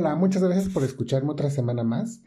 Hola, muchas gracias por escucharme otra semana más.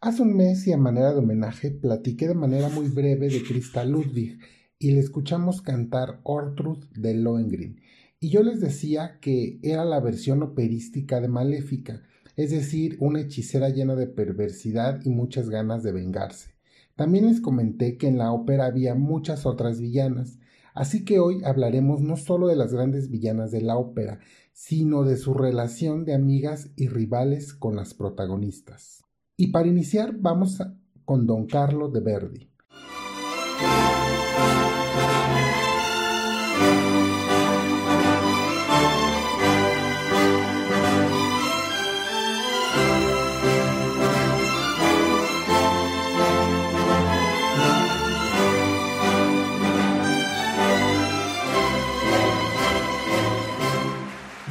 Hace un mes y a manera de homenaje platiqué de manera muy breve de Krista Ludwig y le escuchamos cantar Ortrud de Lohengrin. Y yo les decía que era la versión operística de Maléfica, es decir, una hechicera llena de perversidad y muchas ganas de vengarse. También les comenté que en la ópera había muchas otras villanas, así que hoy hablaremos no solo de las grandes villanas de la ópera, sino de su relación de amigas y rivales con las protagonistas. Y para iniciar vamos con Don Carlo de Verdi.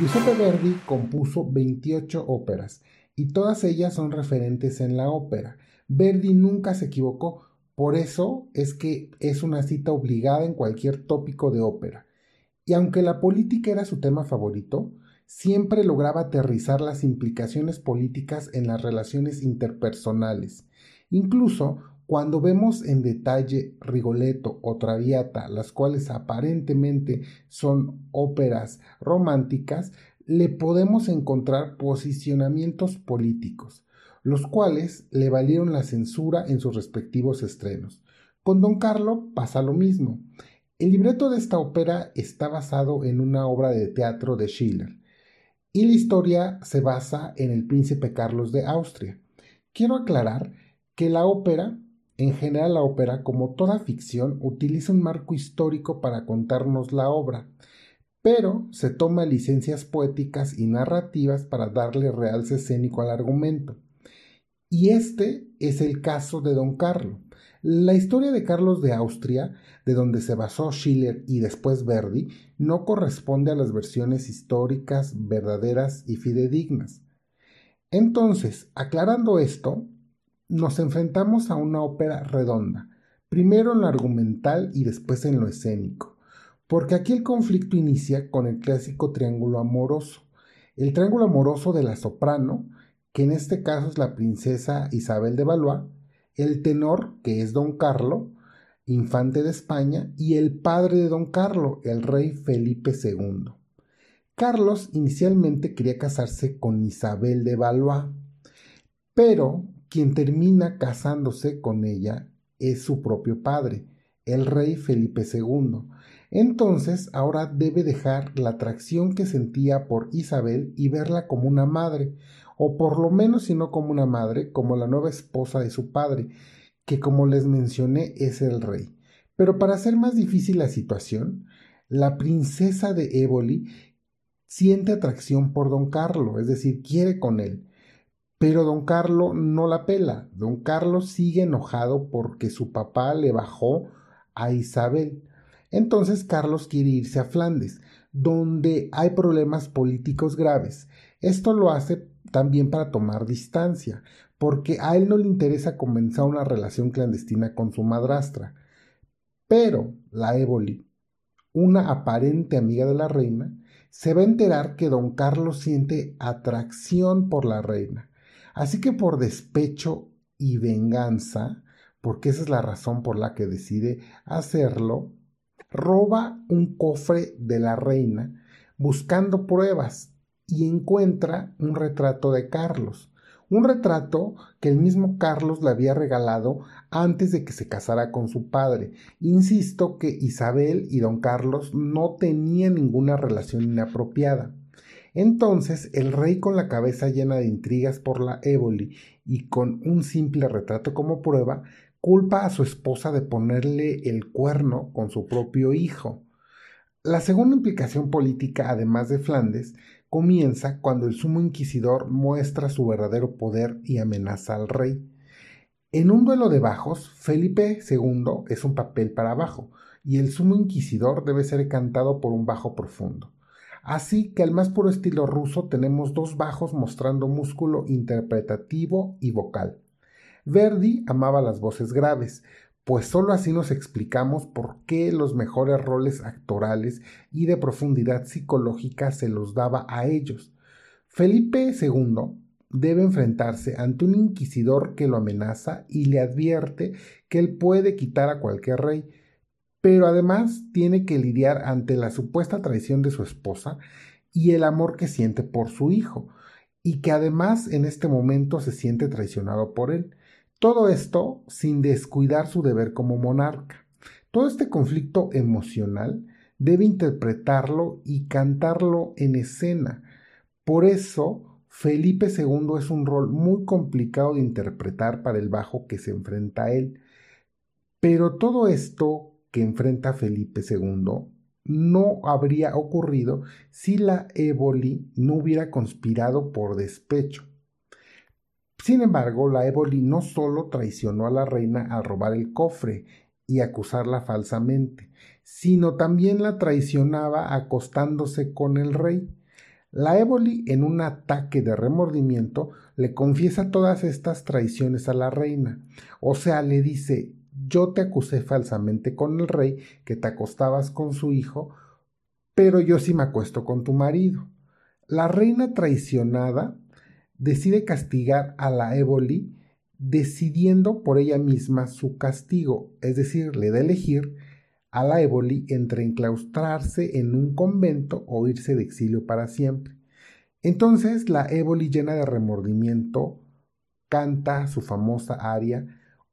Giuseppe Verdi compuso 28 óperas y todas ellas son referentes en la ópera. Verdi nunca se equivocó, por eso es que es una cita obligada en cualquier tópico de ópera. Y aunque la política era su tema favorito, siempre lograba aterrizar las implicaciones políticas en las relaciones interpersonales. Incluso cuando vemos en detalle Rigoletto o Traviata, las cuales aparentemente son óperas románticas, le podemos encontrar posicionamientos políticos, los cuales le valieron la censura en sus respectivos estrenos. Con Don Carlo pasa lo mismo. El libreto de esta ópera está basado en una obra de teatro de Schiller y la historia se basa en el príncipe Carlos de Austria. Quiero aclarar que la ópera en general, la ópera, como toda ficción, utiliza un marco histórico para contarnos la obra, pero se toma licencias poéticas y narrativas para darle realce escénico al argumento. Y este es el caso de Don Carlo. La historia de Carlos de Austria, de donde se basó Schiller y después Verdi, no corresponde a las versiones históricas, verdaderas y fidedignas. Entonces, aclarando esto, nos enfrentamos a una ópera redonda, primero en lo argumental y después en lo escénico, porque aquí el conflicto inicia con el clásico triángulo amoroso, el triángulo amoroso de la soprano, que en este caso es la princesa Isabel de Valois, el tenor, que es don Carlo, infante de España, y el padre de don Carlo, el rey Felipe II. Carlos inicialmente quería casarse con Isabel de Valois, pero quien termina casándose con ella es su propio padre, el rey Felipe II. Entonces ahora debe dejar la atracción que sentía por Isabel y verla como una madre, o por lo menos si no como una madre, como la nueva esposa de su padre, que como les mencioné es el rey. Pero para hacer más difícil la situación, la princesa de Éboli siente atracción por don Carlo, es decir, quiere con él. Pero don Carlos no la pela. Don Carlos sigue enojado porque su papá le bajó a Isabel. Entonces Carlos quiere irse a Flandes, donde hay problemas políticos graves. Esto lo hace también para tomar distancia, porque a él no le interesa comenzar una relación clandestina con su madrastra. Pero la Éboli, una aparente amiga de la reina, se va a enterar que don Carlos siente atracción por la reina Así que por despecho y venganza, porque esa es la razón por la que decide hacerlo, roba un cofre de la reina buscando pruebas y encuentra un retrato de Carlos, un retrato que el mismo Carlos le había regalado antes de que se casara con su padre. Insisto que Isabel y don Carlos no tenían ninguna relación inapropiada. Entonces el rey con la cabeza llena de intrigas por la éboli y con un simple retrato como prueba, culpa a su esposa de ponerle el cuerno con su propio hijo. La segunda implicación política, además de Flandes, comienza cuando el sumo inquisidor muestra su verdadero poder y amenaza al rey. En un duelo de bajos, Felipe II es un papel para bajo, y el sumo inquisidor debe ser cantado por un bajo profundo. Así que al más puro estilo ruso tenemos dos bajos mostrando músculo interpretativo y vocal. Verdi amaba las voces graves, pues sólo así nos explicamos por qué los mejores roles actorales y de profundidad psicológica se los daba a ellos. Felipe II debe enfrentarse ante un inquisidor que lo amenaza y le advierte que él puede quitar a cualquier rey, pero además tiene que lidiar ante la supuesta traición de su esposa y el amor que siente por su hijo, y que además en este momento se siente traicionado por él. Todo esto sin descuidar su deber como monarca. Todo este conflicto emocional debe interpretarlo y cantarlo en escena. Por eso, Felipe II es un rol muy complicado de interpretar para el bajo que se enfrenta a él. Pero todo esto que enfrenta Felipe II no habría ocurrido si la Éboli no hubiera conspirado por despecho. Sin embargo, la Éboli no solo traicionó a la reina al robar el cofre y acusarla falsamente, sino también la traicionaba acostándose con el rey. La Éboli, en un ataque de remordimiento, le confiesa todas estas traiciones a la reina. O sea, le dice, yo te acusé falsamente con el rey, que te acostabas con su hijo, pero yo sí me acuesto con tu marido. La reina traicionada decide castigar a la Éboli decidiendo por ella misma su castigo, es decir, le da elegir a la Éboli entre enclaustrarse en un convento o irse de exilio para siempre. Entonces la Éboli llena de remordimiento canta su famosa aria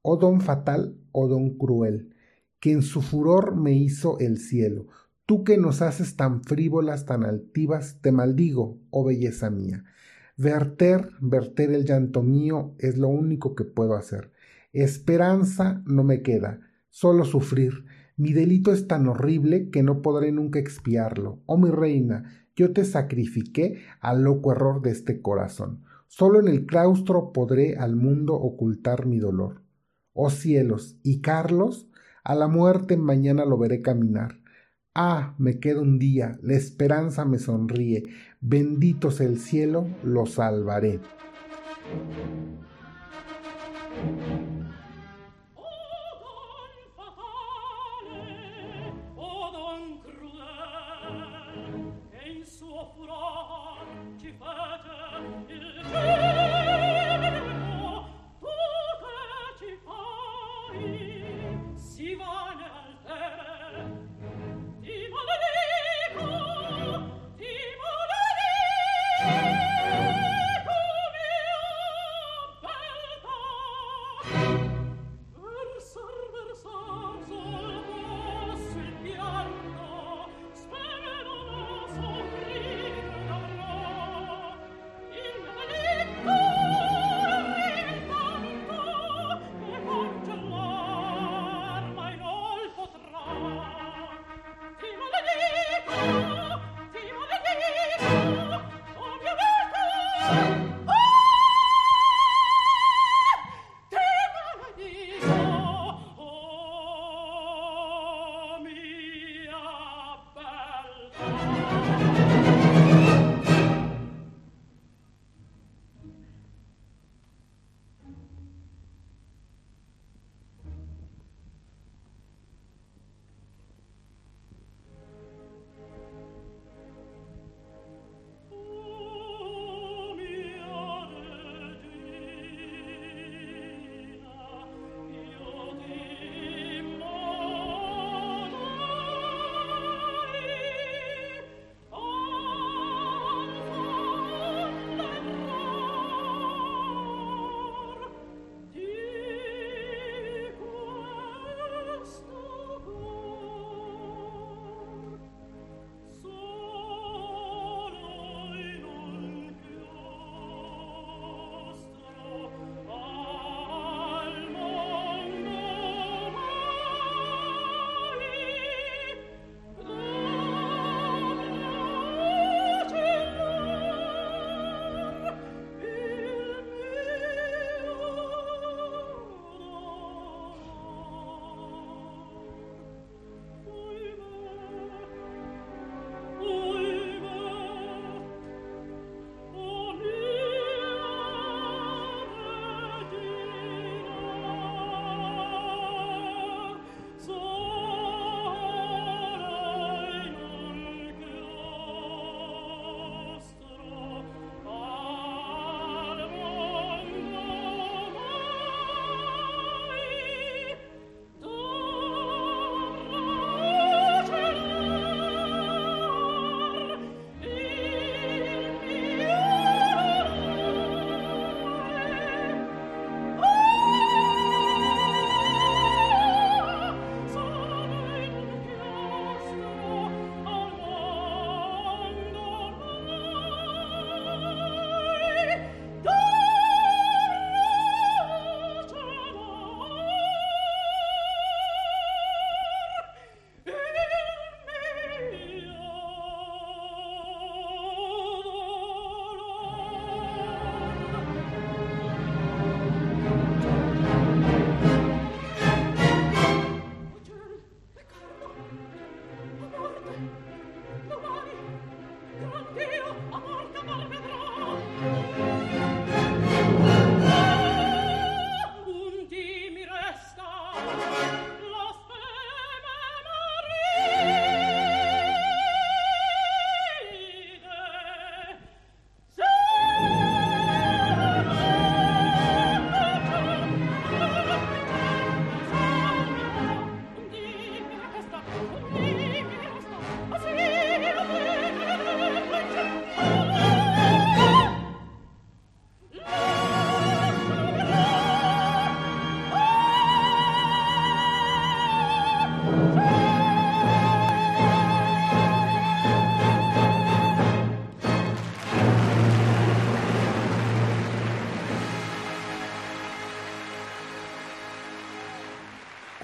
Oh don fatal, oh don cruel, que en su furor me hizo el cielo. Tú que nos haces tan frívolas, tan altivas, te maldigo, oh belleza mía. Verter, verter el llanto mío es lo único que puedo hacer. Esperanza no me queda, solo sufrir. Mi delito es tan horrible que no podré nunca expiarlo. Oh mi reina, yo te sacrifiqué al loco error de este corazón. Solo en el claustro podré al mundo ocultar mi dolor oh cielos, y Carlos, a la muerte mañana lo veré caminar. Ah, me queda un día, la esperanza me sonríe, bendito sea el cielo, lo salvaré.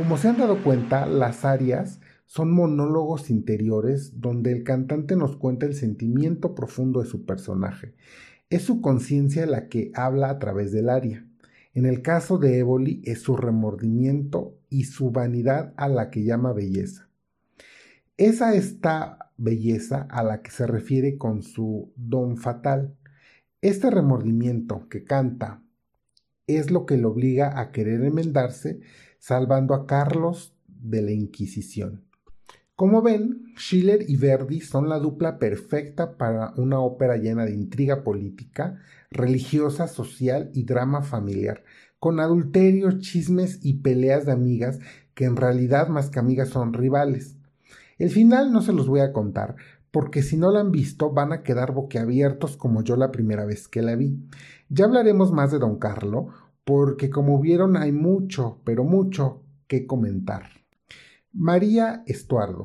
Como se han dado cuenta, las arias son monólogos interiores donde el cantante nos cuenta el sentimiento profundo de su personaje. Es su conciencia la que habla a través del aria. En el caso de Éboli es su remordimiento y su vanidad a la que llama belleza. Esa esta belleza a la que se refiere con su don fatal. Este remordimiento que canta es lo que le obliga a querer enmendarse, salvando a Carlos de la Inquisición. Como ven, Schiller y Verdi son la dupla perfecta para una ópera llena de intriga política, religiosa, social y drama familiar, con adulterios, chismes y peleas de amigas que en realidad más que amigas son rivales. El final no se los voy a contar, porque si no la han visto van a quedar boquiabiertos como yo la primera vez que la vi. Ya hablaremos más de Don Carlo, porque como vieron hay mucho, pero mucho que comentar. María Estuardo.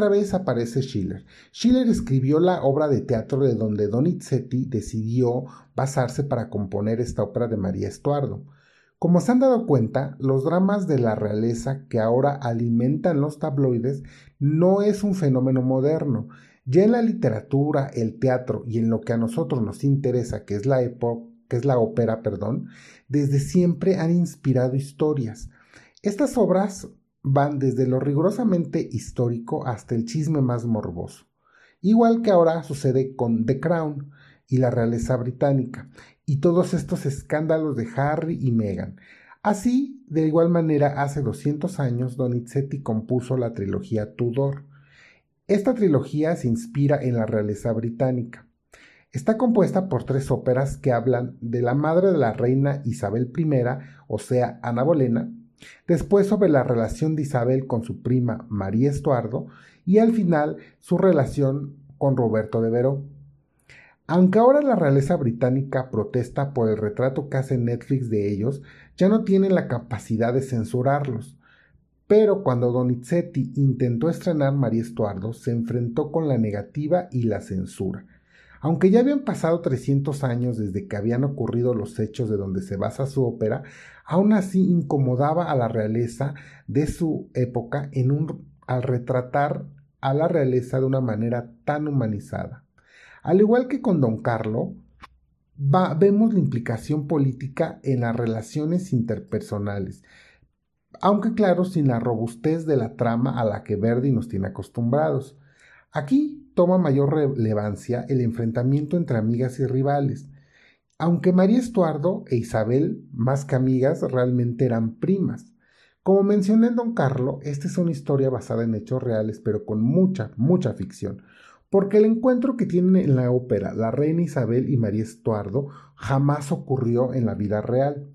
Otra vez aparece Schiller. Schiller escribió la obra de teatro de donde Donizetti decidió basarse para componer esta ópera de María Estuardo. Como se han dado cuenta, los dramas de la realeza que ahora alimentan los tabloides no es un fenómeno moderno. Ya en la literatura, el teatro y en lo que a nosotros nos interesa, que es la que es la ópera, perdón, desde siempre han inspirado historias. Estas obras van desde lo rigurosamente histórico hasta el chisme más morboso, igual que ahora sucede con The Crown y la realeza británica, y todos estos escándalos de Harry y Meghan. Así, de igual manera, hace 200 años Donizetti compuso la trilogía Tudor. Esta trilogía se inspira en la realeza británica. Está compuesta por tres óperas que hablan de la madre de la reina Isabel I, o sea, Ana Bolena, después sobre la relación de Isabel con su prima María Estuardo y al final su relación con Roberto de Veró. Aunque ahora la realeza británica protesta por el retrato que hace Netflix de ellos, ya no tienen la capacidad de censurarlos. Pero cuando Donizetti intentó estrenar María Estuardo, se enfrentó con la negativa y la censura. Aunque ya habían pasado 300 años desde que habían ocurrido los hechos de donde se basa su ópera, aún así incomodaba a la realeza de su época en al retratar a la realeza de una manera tan humanizada. Al igual que con Don Carlo, vemos la implicación política en las relaciones interpersonales, aunque claro, sin la robustez de la trama a la que Verdi nos tiene acostumbrados. Aquí toma mayor relevancia el enfrentamiento entre amigas y rivales, aunque María Estuardo e Isabel, más que amigas, realmente eran primas. Como mencioné en Don Carlo, esta es una historia basada en hechos reales, pero con mucha, mucha ficción, porque el encuentro que tienen en la ópera la reina Isabel y María Estuardo jamás ocurrió en la vida real.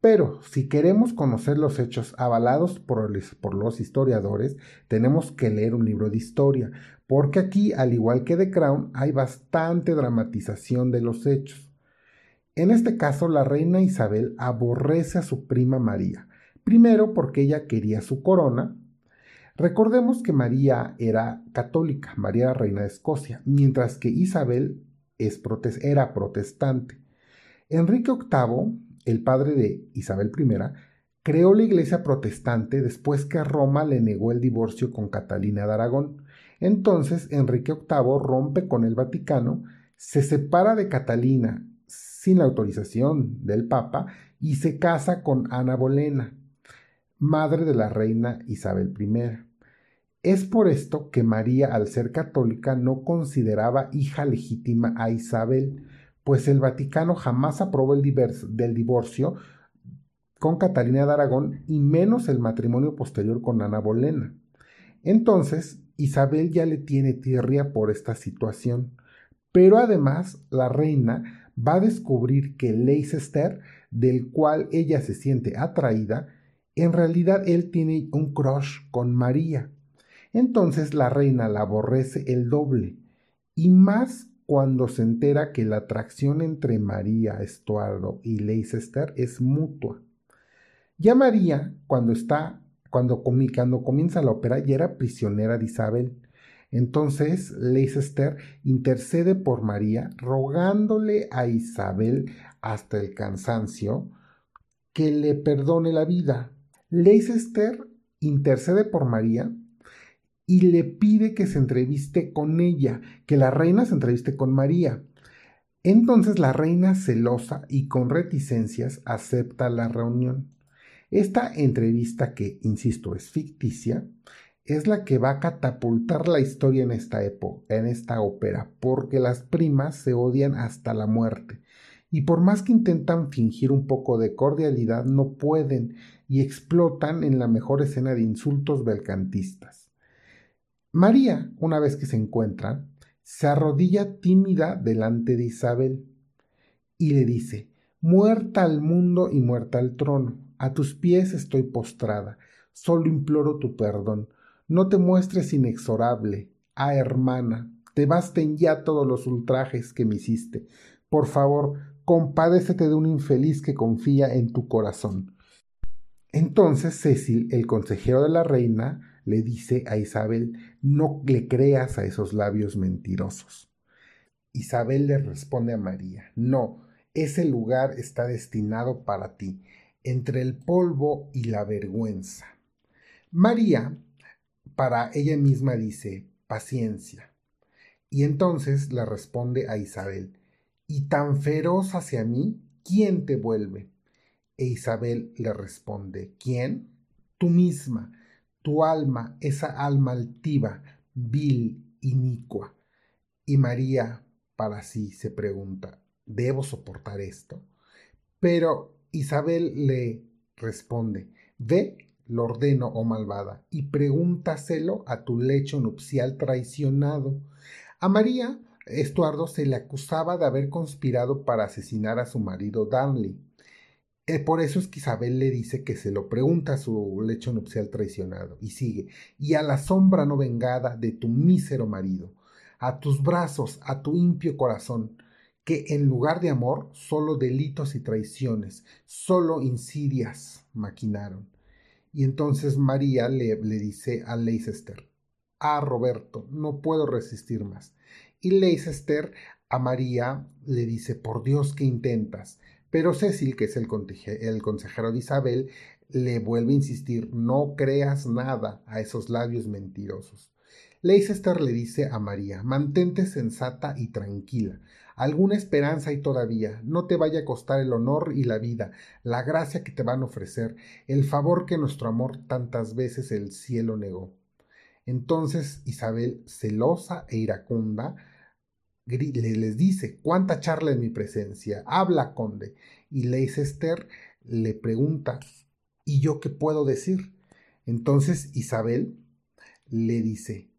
Pero si queremos conocer los hechos avalados por, los historiadores, tenemos que leer un libro de historia, porque aquí, al igual que The Crown, hay bastante dramatización de los hechos. En este caso, la reina Isabel aborrece a su prima María, primero porque ella quería su corona. Recordemos que María era católica, María era reina de Escocia, mientras que Isabel era protestante. Enrique VIII el padre de Isabel I, creó la iglesia protestante después que Roma le negó el divorcio con Catalina de Aragón. Entonces Enrique VIII rompe con el Vaticano, se separa de Catalina sin la autorización del Papa y se casa con Ana Bolena, madre de la reina Isabel I. Es por esto que María, al ser católica, no consideraba hija legítima a Isabel, pues el Vaticano jamás aprobó el divorcio con Catalina de Aragón y menos el matrimonio posterior con Ana Bolena. Entonces, Isabel ya le tiene tierra por esta situación, pero además la reina va a descubrir que Leicester, del cual ella se siente atraída, En realidad él tiene un crush con María. Entonces la reina la aborrece el doble, y más cuando se entera que la atracción entre María, Estuardo y Leicester es mutua. Ya María, cuando está, cuando, cuando comienza la ópera, ya era prisionera de Isabel. Entonces Leicester intercede por María, rogándole a Isabel hasta el cansancio que le perdone la vida. Leicester intercede por María y le pide que se entreviste con ella, que la reina se entreviste con María. Entonces la reina celosa y con reticencias acepta la reunión. Esta entrevista, que, insisto, es ficticia, es la que va a catapultar la historia en esta época, en esta ópera, porque las primas se odian hasta la muerte. Y por más que intentan fingir un poco de cordialidad, no pueden y explotan en la mejor escena de insultos belcantistas. María, una vez que se encuentran, se arrodilla tímida delante de Isabel y le dice, Muerta al mundo y muerta al trono, a tus pies estoy postrada, solo imploro tu perdón no te muestres inexorable. Ah, hermana, te basten ya todos los ultrajes que me hiciste. Por favor, compadécete de un infeliz que confía en tu corazón. Entonces Cecil, el consejero de la reina, le dice a Isabel, no le creas a esos labios mentirosos. Isabel le responde a María, no, ese lugar está destinado para ti, entre el polvo y la vergüenza. María para ella misma dice, paciencia. Y entonces le responde a Isabel, ¿y tan feroz hacia mí? ¿Quién te vuelve? E Isabel le responde, ¿quién? Tú misma, tu alma, esa alma altiva, vil, inicua. Y María para sí se pregunta, ¿debo soportar esto? Pero Isabel le responde, ve lo ordeno, oh malvada, y pregúntaselo a tu lecho nupcial traicionado. A María, Estuardo se le acusaba de haber conspirado para asesinar a su marido Darnley. Eh, por eso es que Isabel le dice que se lo pregunta a su lecho nupcial traicionado. Y sigue, y a la sombra no vengada de tu mísero marido, a tus brazos, a tu impio corazón, que en lugar de amor, solo delitos y traiciones, solo insidias maquinaron. Y entonces María le, le dice a Leicester, ah, Roberto, no puedo resistir más. Y Leicester a María le dice, por Dios que intentas. Pero Cecil, que es el, consejero de Isabel, le vuelve a insistir, no creas nada a esos labios mentirosos. Leicester le dice a María, mantente sensata y tranquila. Alguna esperanza hay todavía. No te vaya a costar el honor y la vida, la gracia que te van a ofrecer, el favor que nuestro amor tantas veces el cielo negó. Entonces Isabel, celosa e iracunda, les dice, ¿cuánta charla en mi presencia? Habla, conde. Y Leicester le pregunta, ¿y yo qué puedo decir? Entonces Isabel le dice,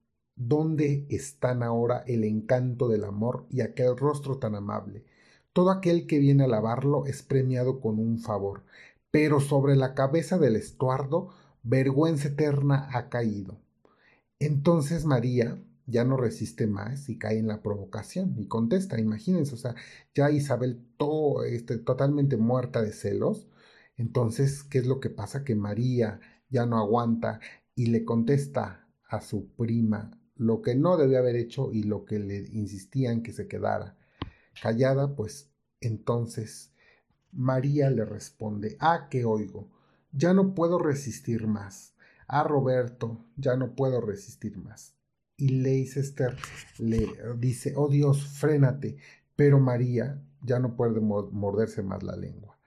¿Dónde están ahora el encanto del amor y aquel rostro tan amable? Todo aquel que viene a alabarlo es premiado con un favor, pero sobre la cabeza del estuardo vergüenza eterna ha caído. Entonces María ya no resiste más y cae en la provocación y contesta, imagínense, o sea, ya Isabel todo, este, totalmente muerta de celos. Entonces, ¿qué es lo que pasa? Que María ya no aguanta y le contesta a su prima lo que no debía haber hecho y lo que le insistían que se quedara callada, pues entonces María le responde, ah, que oigo, ya no puedo resistir más. Ah, Roberto, ya no puedo resistir más. Y Leicester le dice, oh Dios, frénate. Pero María ya no puede morderse más la lengua.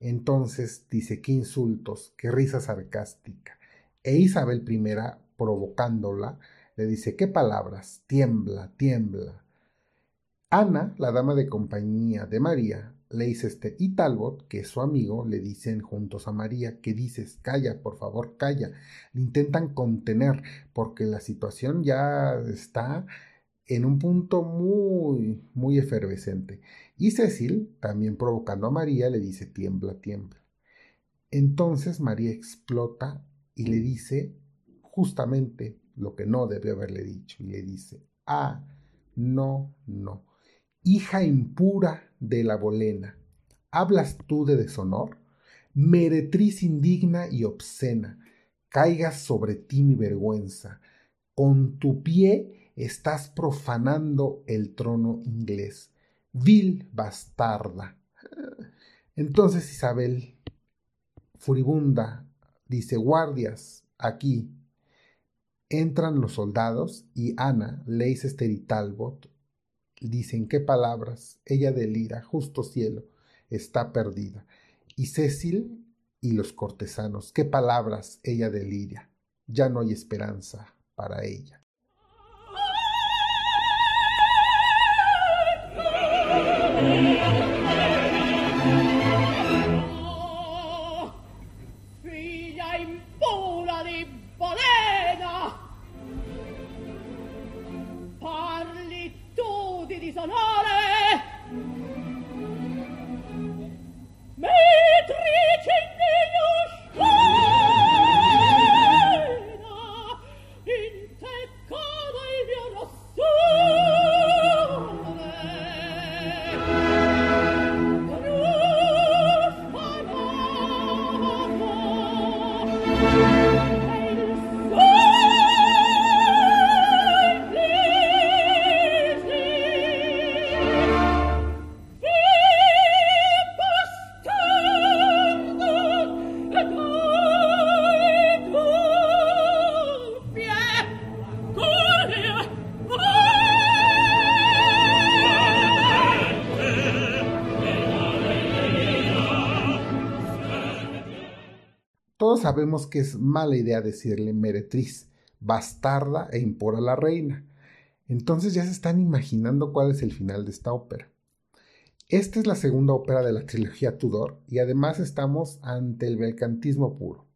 Entonces dice, qué insultos, qué risa sarcástica. E Isabel I, provocándola, le dice, ¿qué palabras? Tiembla, tiembla. Ana, la dama de compañía de María, Leicester y Talbot, que es su amigo, le dicen juntos a María, ¿qué dices? Calla, por favor, calla. Le intentan contener porque la situación ya está en un punto muy, muy efervescente. Y Cecil, también provocando a María, le dice, tiembla, tiembla. Entonces María explota y le dice justamente lo que no debió haberle dicho. Y le dice, ah, no, no. Hija impura de la bolena, ¿hablas tú de deshonor? Meretriz indigna y obscena, caigas sobre ti mi vergüenza. Con tu pie estás profanando el trono inglés. Vil bastarda. Entonces Isabel, furibunda, dice, guardias, aquí. Entran los soldados y Ana, Leicester y Talbot dicen qué palabras, ella delira, justo cielo, está perdida. Y Cecil y los cortesanos, qué palabras, ella delira, ya no hay esperanza para ella. Sabemos que es mala idea decirle meretriz, bastarda e impura la reina. Entonces ya se están imaginando cuál es el final de esta ópera. Esta es la segunda ópera de la trilogía Tudor y además estamos ante el belcantismo puro.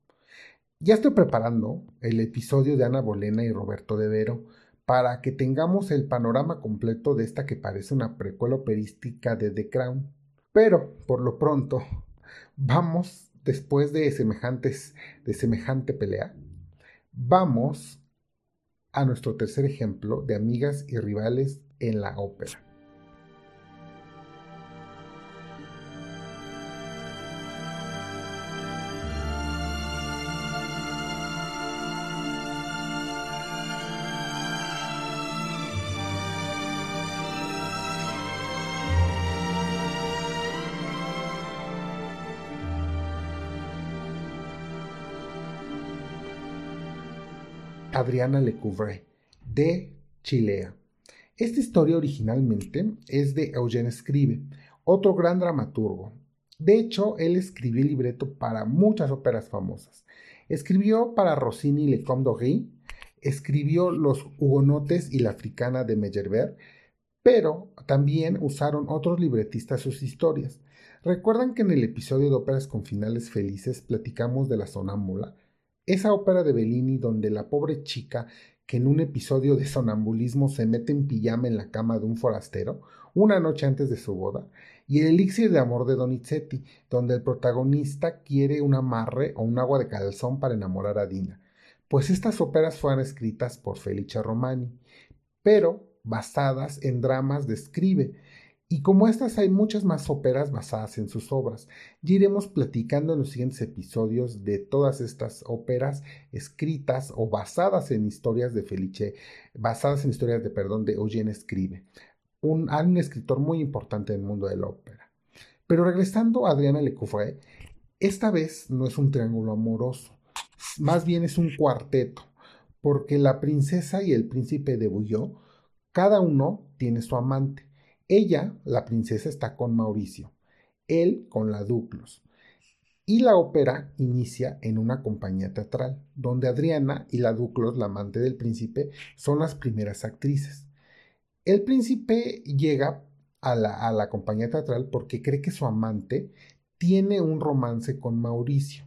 Ya estoy preparando el episodio de Ana Bolena y Roberto de Vero para que tengamos el panorama completo de esta que parece una precuela operística de The Crown. Pero, por lo pronto, vamos después de semejantes de semejante pelea, vamos a nuestro tercer ejemplo de amigas y rivales en la ópera. Adriana Lecouvreur, de Chilea. Esta historia originalmente es de Eugène Scribe, otro gran dramaturgo. De hecho, él escribió el libreto para muchas óperas famosas. Escribió para Rossini Le Comte d'Ory, escribió Los Hugonotes y la Africana de Meyerbeer, pero también usaron otros libretistas sus historias. ¿Recuerdan que en el episodio de óperas con finales felices platicamos de la sonámbula? Esa ópera de Bellini donde la pobre chica que en un episodio de sonambulismo se mete en pijama en la cama de un forastero una noche antes de su boda, y el elixir de amor de Donizetti, donde el protagonista quiere un amarre o un agua de calzón para enamorar a Dina. Pues estas óperas fueron escritas por Felice Romani, pero basadas en dramas de y como estas hay muchas más óperas basadas en sus obras. Ya iremos platicando en los siguientes episodios de todas estas óperas escritas o basadas en historias de Felice, basadas en historias de, perdón, de Eugene Scribe, un, un escritor muy importante en el mundo de la ópera. Pero regresando a Adriana Lecouvreur, esta vez no es un triángulo amoroso, más bien es un cuarteto, porque la princesa y el príncipe de Bouillon, cada uno tiene su amante ella, la princesa, está con Mauricio, él con la Duclos. Y la ópera inicia en una compañía teatral, donde Adriana y la Duclos, la amante del príncipe, son las primeras actrices. El príncipe llega a la, a la compañía teatral porque cree que su amante tiene un romance con Mauricio.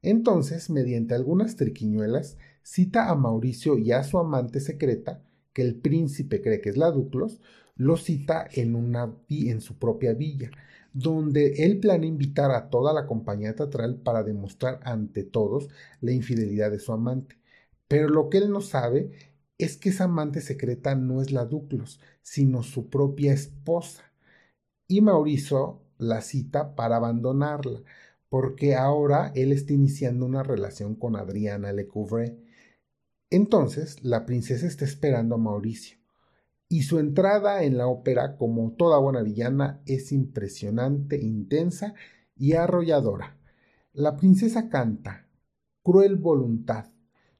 Entonces, mediante algunas triquiñuelas, cita a Mauricio y a su amante secreta, que el príncipe cree que es la Duclos, lo cita en, una, en su propia villa, donde él planea invitar a toda la compañía teatral para demostrar ante todos la infidelidad de su amante. Pero lo que él no sabe es que esa amante secreta no es la Duclos, sino su propia esposa. Y Mauricio la cita para abandonarla, porque ahora él está iniciando una relación con Adriana Lecouvreur. Entonces, la princesa está esperando a Mauricio y su entrada en la ópera, como toda buena villana, es impresionante, intensa y arrolladora. La princesa canta cruel voluntad,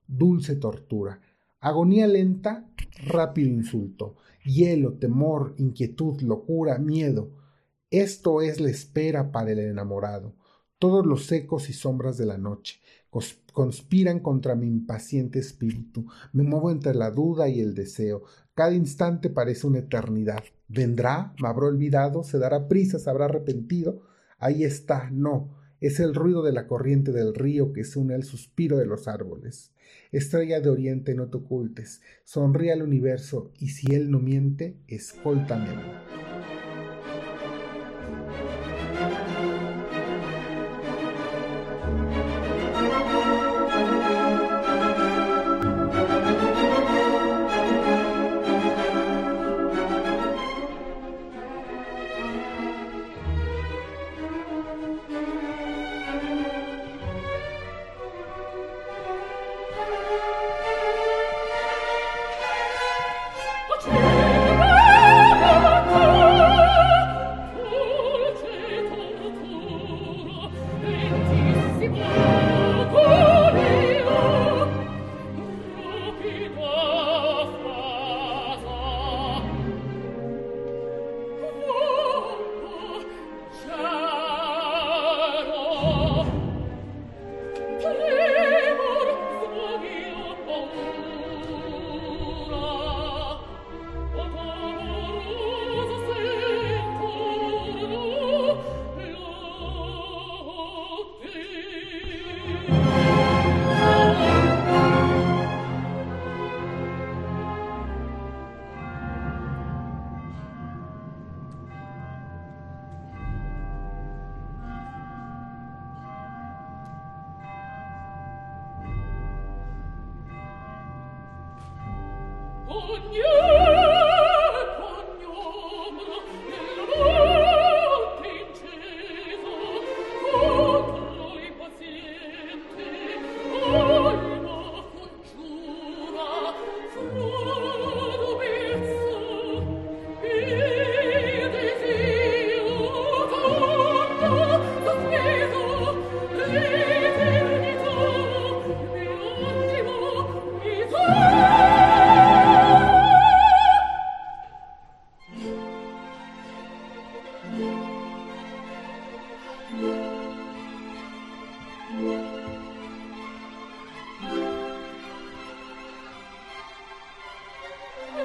dulce tortura, agonía lenta, rápido insulto, hielo, temor, inquietud, locura, miedo. Esto es la espera para el enamorado. Todos los ecos y sombras de la noche conspiran contra mi impaciente espíritu. Me muevo entre la duda y el deseo. Cada instante parece una eternidad. ¿Vendrá? ¿Me habrá olvidado? ¿Se dará prisa? ¿Se habrá arrepentido? Ahí está, no. Es el ruido de la corriente del río que se une al suspiro de los árboles. Estrella de oriente, no te ocultes. Sonríe al universo y si él no miente, escóltame.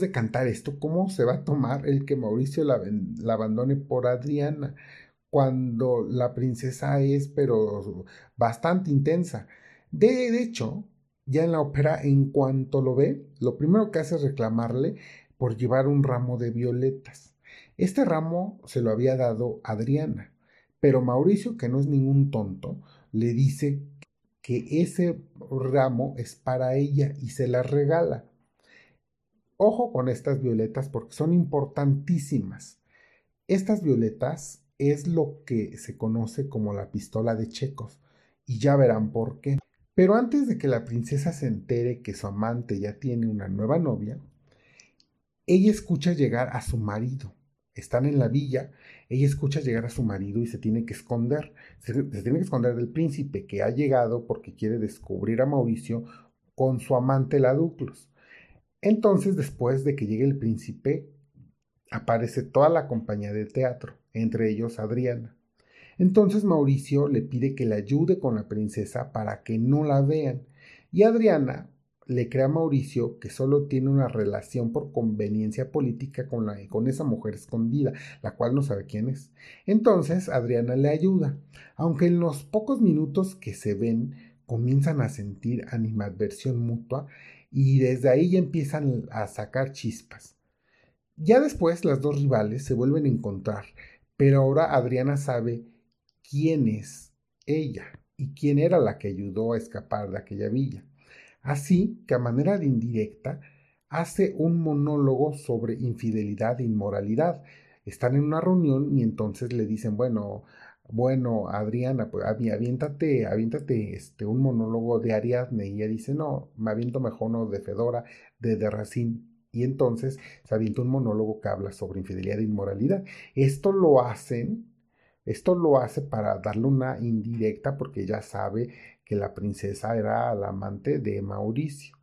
de cantar esto, cómo se va a tomar el que Mauricio la, abandone por Adriana, cuando la princesa es, pero bastante intensa. De hecho, ya en la ópera, en cuanto lo ve, lo primero que hace es reclamarle por llevar un ramo de violetas. Este ramo se lo había dado Adriana, pero Mauricio, que no es ningún tonto, le dice que ese ramo es para ella y se la regala. Ojo con estas violetas porque son importantísimas. Estas violetas es lo que se conoce como la pistola de Chekhov y ya verán por qué. Pero antes de que la princesa se entere que su amante ya tiene una nueva novia, ella escucha llegar a su marido. Están en la villa, ella escucha llegar a su marido y se tiene que esconder. Se, tiene que esconder del príncipe que ha llegado porque quiere descubrir a Mauricio con su amante la Duclos. Entonces, después de que llegue el príncipe, aparece toda la compañía de teatro, entre ellos Adriana. Entonces Mauricio le pide que le ayude con la princesa para que no la vean. Y Adriana le cree a Mauricio que solo tiene una relación por conveniencia política con, la, con esa mujer escondida, la cual no sabe quién es. Entonces Adriana le ayuda, aunque en los pocos minutos que se ven comienzan a sentir animadversión mutua y desde ahí ya empiezan a sacar chispas. Ya después las dos rivales se vuelven a encontrar, pero ahora Adriana sabe quién es ella y quién era la que ayudó a escapar de aquella villa. Así que a manera de indirecta hace un monólogo sobre infidelidad e inmoralidad. Están en una reunión y entonces le dicen, bueno, bueno, Adriana, pues aviéntate, aviéntate este, un monólogo de Ariadne. Y ella dice, no, me aviento mejor uno de Fedora, de, de Racine. Y entonces se avienta un monólogo que habla sobre infidelidad e inmoralidad. Esto lo hacen esto lo hace para darle una indirecta porque ya sabe que la princesa era la amante de Mauricio.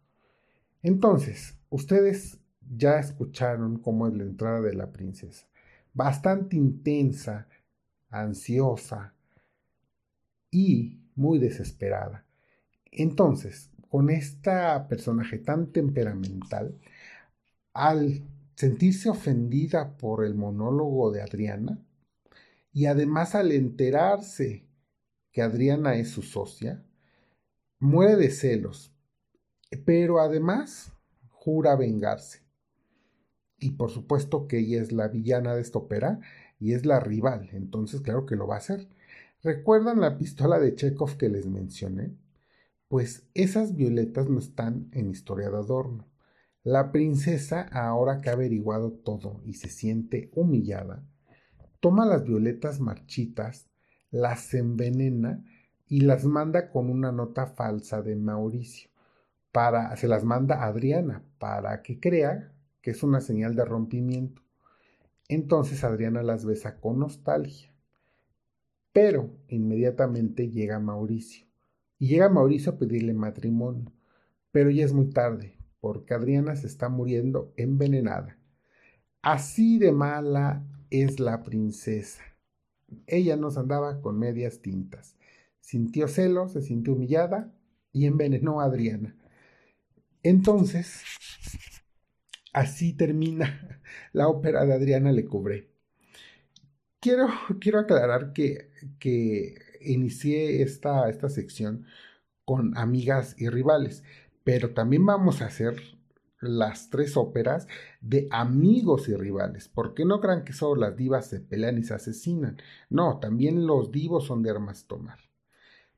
Entonces, ustedes ya escucharon cómo es la entrada de la princesa. Bastante intensa, ansiosa y muy desesperada. Entonces, con esta personaje tan temperamental, al sentirse ofendida por el monólogo de Adriana, y además al enterarse que Adriana es su socia, muere de celos, pero además jura vengarse. Y por supuesto que ella es la villana de esta ópera y es la rival, entonces claro que lo va a hacer. ¿Recuerdan la pistola de Chekhov que les mencioné? Pues esas violetas no están en historia de adorno. La princesa, ahora que ha averiguado todo y se siente humillada, toma las violetas marchitas, las envenena y las manda con una nota falsa de Mauricio. Para, se las manda a Adriana para que crea que es una señal de rompimiento. Entonces Adriana las besa con nostalgia. Pero inmediatamente llega Mauricio. Y llega Mauricio a pedirle matrimonio. Pero ya es muy tarde, porque Adriana se está muriendo envenenada. Así de mala es la princesa. Ella nos andaba con medias tintas. Sintió celos, se sintió humillada y envenenó a Adriana. Entonces, así termina la ópera de Adriana Lecubre. Quiero, quiero aclarar que, que inicié esta, esta sección con amigas y rivales, pero también vamos a hacer las tres óperas de amigos y rivales, porque no crean que solo las divas se pelean y se asesinan, no, también los divos son de armas tomar.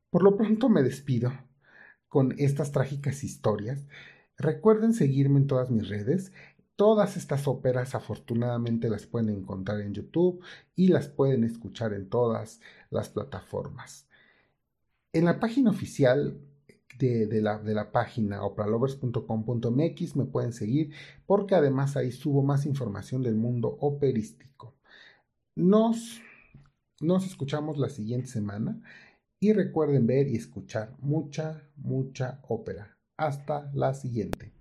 Por lo pronto me despido con estas trágicas historias. Recuerden seguirme en todas mis redes. Todas estas óperas afortunadamente las pueden encontrar en YouTube y las pueden escuchar en todas las plataformas. En la página oficial de, la, la página opralovers.com.mx me pueden seguir porque además ahí subo más información del mundo operístico. Nos, nos escuchamos la siguiente semana y recuerden ver y escuchar mucha, mucha ópera. Hasta la siguiente.